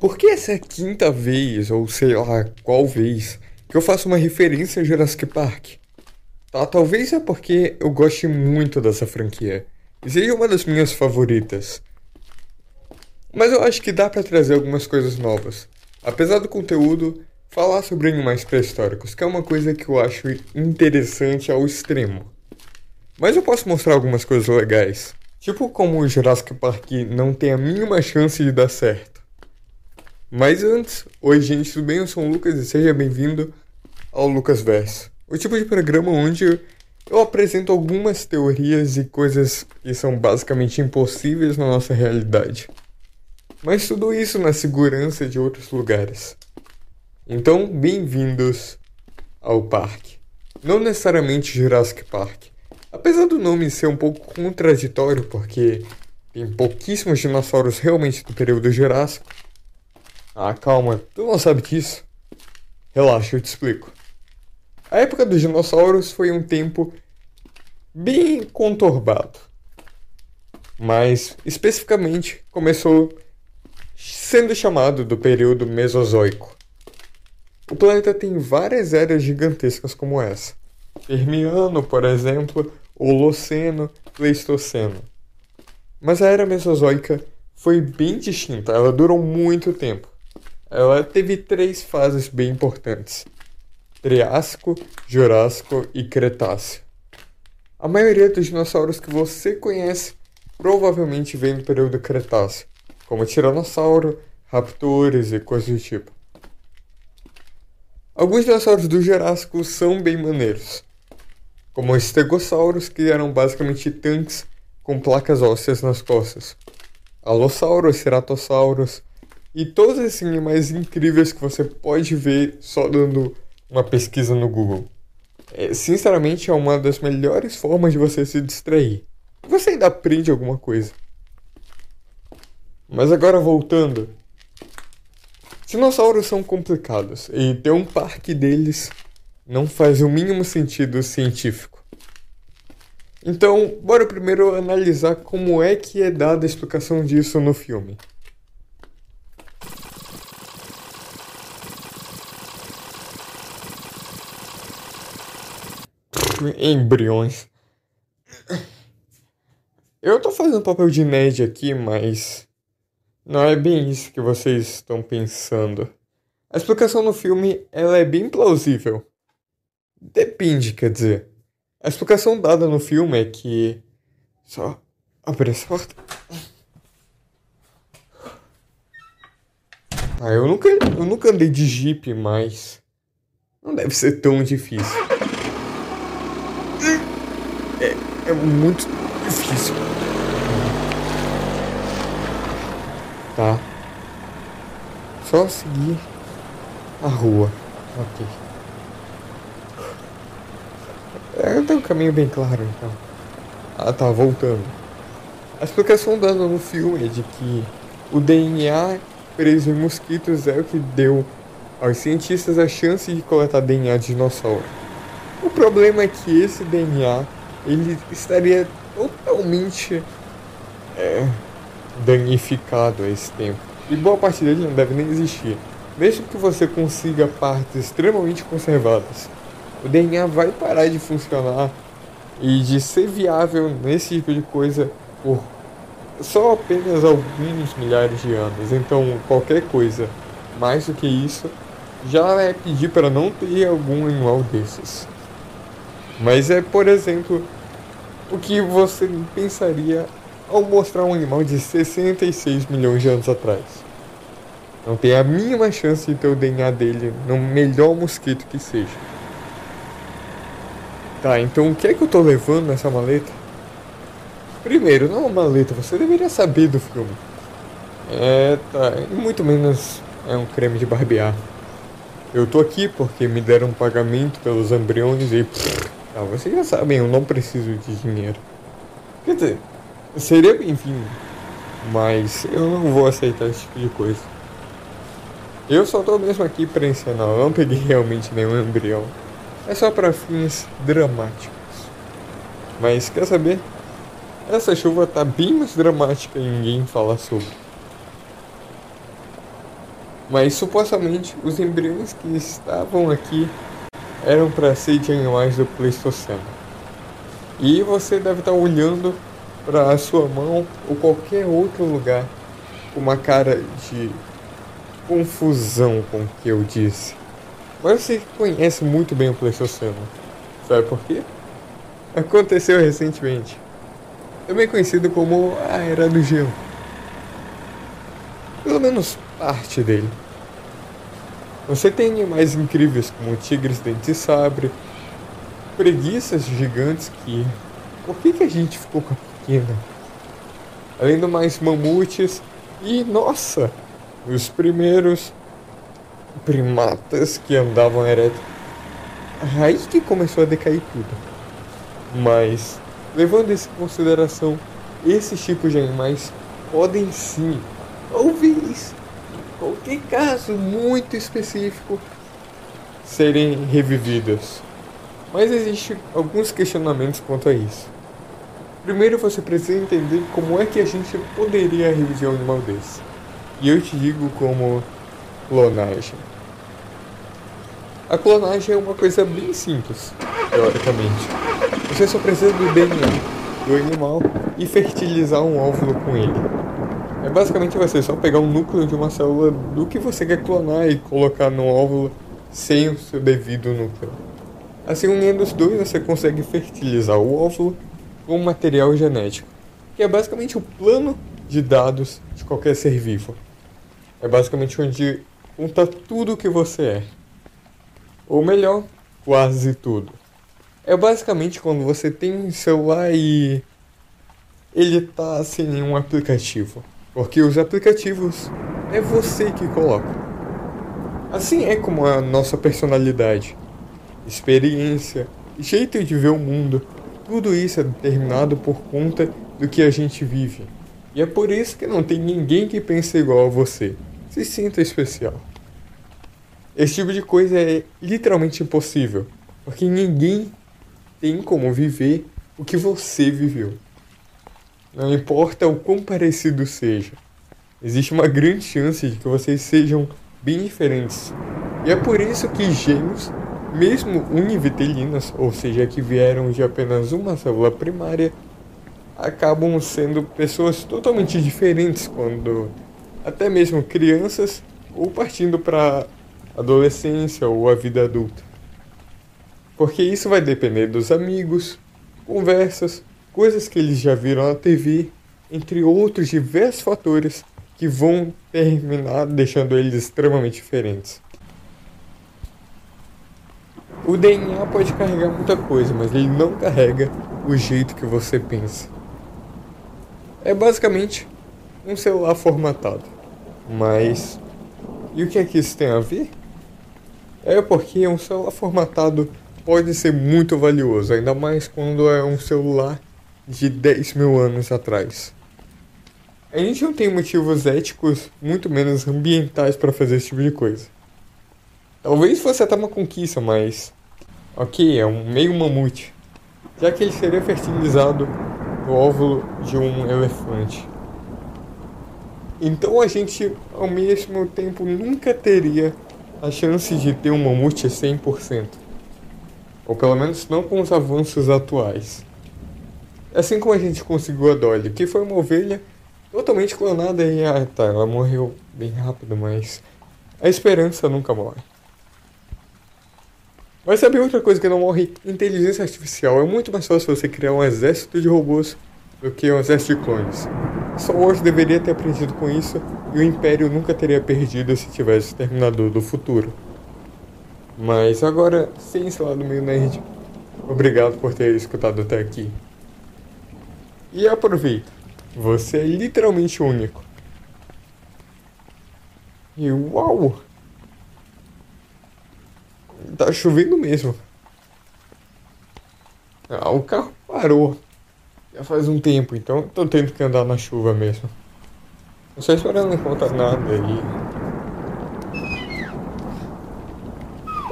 Por que essa é a quinta vez, ou sei lá qual vez, que eu faço uma referência a Jurassic Park? Tá, talvez é porque eu goste muito dessa franquia. E seja uma das minhas favoritas. Mas eu acho que dá para trazer algumas coisas novas. Apesar do conteúdo, falar sobre animais pré-históricos, que é uma coisa que eu acho interessante ao extremo. Mas eu posso mostrar algumas coisas legais. Tipo como o Jurassic Park não tem a mínima chance de dar certo. Mas antes, oi gente, tudo bem? Eu sou o Lucas e seja bem-vindo ao Lucas Verso. O tipo de programa onde eu apresento algumas teorias e coisas que são basicamente impossíveis na nossa realidade. Mas tudo isso na segurança de outros lugares. Então, bem-vindos ao parque. Não necessariamente Jurassic Park Apesar do nome ser um pouco contraditório, porque tem pouquíssimos dinossauros realmente do período Jurássico. Ah, calma, tu não sabe disso? Relaxa, eu te explico. A época dos dinossauros foi um tempo bem conturbado. Mas, especificamente, começou sendo chamado do período Mesozoico. O planeta tem várias eras gigantescas como essa. Permiano, por exemplo, Holoceno, Pleistoceno. Mas a era Mesozoica foi bem distinta, ela durou muito tempo. Ela teve três fases bem importantes: Triássico, Jurássico e Cretáceo. A maioria dos dinossauros que você conhece provavelmente vem do período Cretáceo, como Tiranossauro, Raptores e coisas do tipo. Alguns dinossauros do Jurássico são bem maneiros como os stegossauros, que eram basicamente tanques com placas ósseas nas costas, alossauros, ceratossauros e todos esses animais incríveis que você pode ver só dando uma pesquisa no Google. É, sinceramente, é uma das melhores formas de você se distrair. Você ainda aprende alguma coisa. Mas agora voltando. Dinossauros são complicados e ter um parque deles não faz o mínimo sentido científico. Então, bora primeiro analisar como é que é dada a explicação disso no filme. Embriões. Eu tô fazendo papel de nerd aqui, mas não é bem isso que vocês estão pensando. A explicação no filme ela é bem plausível. Depende, quer dizer. A explicação dada no filme é que. Só abrir essa porta. Ah, eu nunca, eu nunca andei de Jeep, mas. Não deve ser tão difícil. É, muito difícil. Tá. Só seguir a rua. Ok. É, tem um caminho bem claro, então. Ah, tá, voltando. A explicação dada no filme é de que o DNA preso em mosquitos é o que deu aos cientistas a chance de coletar DNA de dinossauro. O problema é que esse DNA ele estaria totalmente é, danificado a esse tempo. E boa parte dele não deve nem existir. Mesmo que você consiga partes extremamente conservadas o DNA vai parar de funcionar e de ser viável nesse tipo de coisa por só apenas alguns milhares de anos. Então, qualquer coisa mais do que isso já é pedir para não ter algum animal desses. Mas é, por exemplo, o que você pensaria ao mostrar um animal de 66 milhões de anos atrás. Não tem a mínima chance de ter o DNA dele no melhor mosquito que seja. Tá, então o que é que eu tô levando nessa maleta? Primeiro, não é uma maleta, você deveria saber do filme. É, tá, e muito menos é um creme de barbear. Eu tô aqui porque me deram um pagamento pelos embriões e. Tá, vocês já sabem, eu não preciso de dinheiro. Quer dizer, seria bem-vindo, mas eu não vou aceitar esse tipo de coisa. Eu só tô mesmo aqui pra ensinar, eu não peguei realmente nenhum embrião é só para fins dramáticos. Mas quer saber? Essa chuva tá bem mais dramática e ninguém fala sobre. Mas supostamente os embriões que estavam aqui eram para ser de animais do Pleistoceno. E você deve estar olhando para a sua mão ou qualquer outro lugar com uma cara de confusão com o que eu disse. Mas você conhece muito bem o Pleistoceno. Sabe por quê? Aconteceu recentemente. Também conhecido como a Era do Gelo. Pelo menos parte dele. Você tem animais incríveis como tigres dente sabre, preguiças gigantes que. Por que, que a gente ficou com a pequena? Além do mais mamutes e, nossa, os primeiros primatas que andavam eretos. Aí que começou a decair tudo. Mas, levando isso em consideração, esses tipos de animais podem sim, talvez, qualquer caso muito específico, serem revividas. Mas existem alguns questionamentos quanto a isso. Primeiro você precisa entender como é que a gente poderia reviver um animal desse. E eu te digo como clonagem. A clonagem é uma coisa bem simples, teoricamente. Você só precisa do DNA do animal e fertilizar um óvulo com ele. É basicamente você só pegar um núcleo de uma célula do que você quer clonar e colocar no óvulo sem o seu devido núcleo. Assim, unindo os dois, você consegue fertilizar o óvulo com material genético, que é basicamente o plano de dados de qualquer ser vivo. É basicamente onde conta tudo o que você é. Ou melhor, quase tudo. É basicamente quando você tem um celular e ele tá sem nenhum aplicativo. Porque os aplicativos é você que coloca. Assim é como a nossa personalidade, experiência, jeito de ver o mundo, tudo isso é determinado por conta do que a gente vive. E é por isso que não tem ninguém que pense igual a você. Se sinta especial. Esse tipo de coisa é literalmente impossível, porque ninguém tem como viver o que você viveu. Não importa o quão parecido seja, existe uma grande chance de que vocês sejam bem diferentes. E é por isso que gêmeos, mesmo univitelinas, ou seja, que vieram de apenas uma célula primária, acabam sendo pessoas totalmente diferentes quando até mesmo crianças ou partindo para adolescência ou a vida adulta. Porque isso vai depender dos amigos, conversas, coisas que eles já viram na TV, entre outros diversos fatores que vão terminar deixando eles extremamente diferentes. O DNA pode carregar muita coisa, mas ele não carrega o jeito que você pensa. É basicamente um celular formatado. Mas e o que é que isso tem a ver? É porque um celular formatado pode ser muito valioso, ainda mais quando é um celular de 10 mil anos atrás. A gente não tem motivos éticos, muito menos ambientais, para fazer esse tipo de coisa. Talvez fosse até uma conquista, mas. Ok, é um meio mamute. Já que ele seria fertilizado no óvulo de um elefante. Então a gente, ao mesmo tempo, nunca teria a chance de ter um mamute 100%. Ou pelo menos não com os avanços atuais. Assim como a gente conseguiu a Dolly, que foi uma ovelha totalmente clonada e ah, tá, ela morreu bem rápido, mas a esperança nunca morre. Mas sabe outra coisa que não morre? Inteligência artificial. É muito mais fácil você criar um exército de robôs do que um exército de clones. Star Wars deveria ter aprendido com isso e o Império nunca teria perdido se tivesse Terminador do Futuro. Mas agora, sem esse lado meio nerd, obrigado por ter escutado até aqui. E aproveita, você é literalmente único. E uau! Tá chovendo mesmo. Ah, o carro parou. Já faz um tempo, então tô tendo que andar na chuva mesmo. Não sei esperando encontrar nada aí.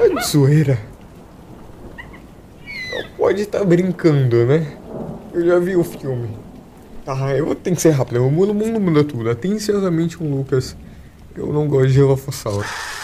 É de zoeira. Não pode estar tá brincando, né? Eu já vi o filme. Tá, eu tenho que ser rápido. O mundo, mundo muda tudo. Atenciosamente um Lucas. Eu não gosto de Dilophosaurus.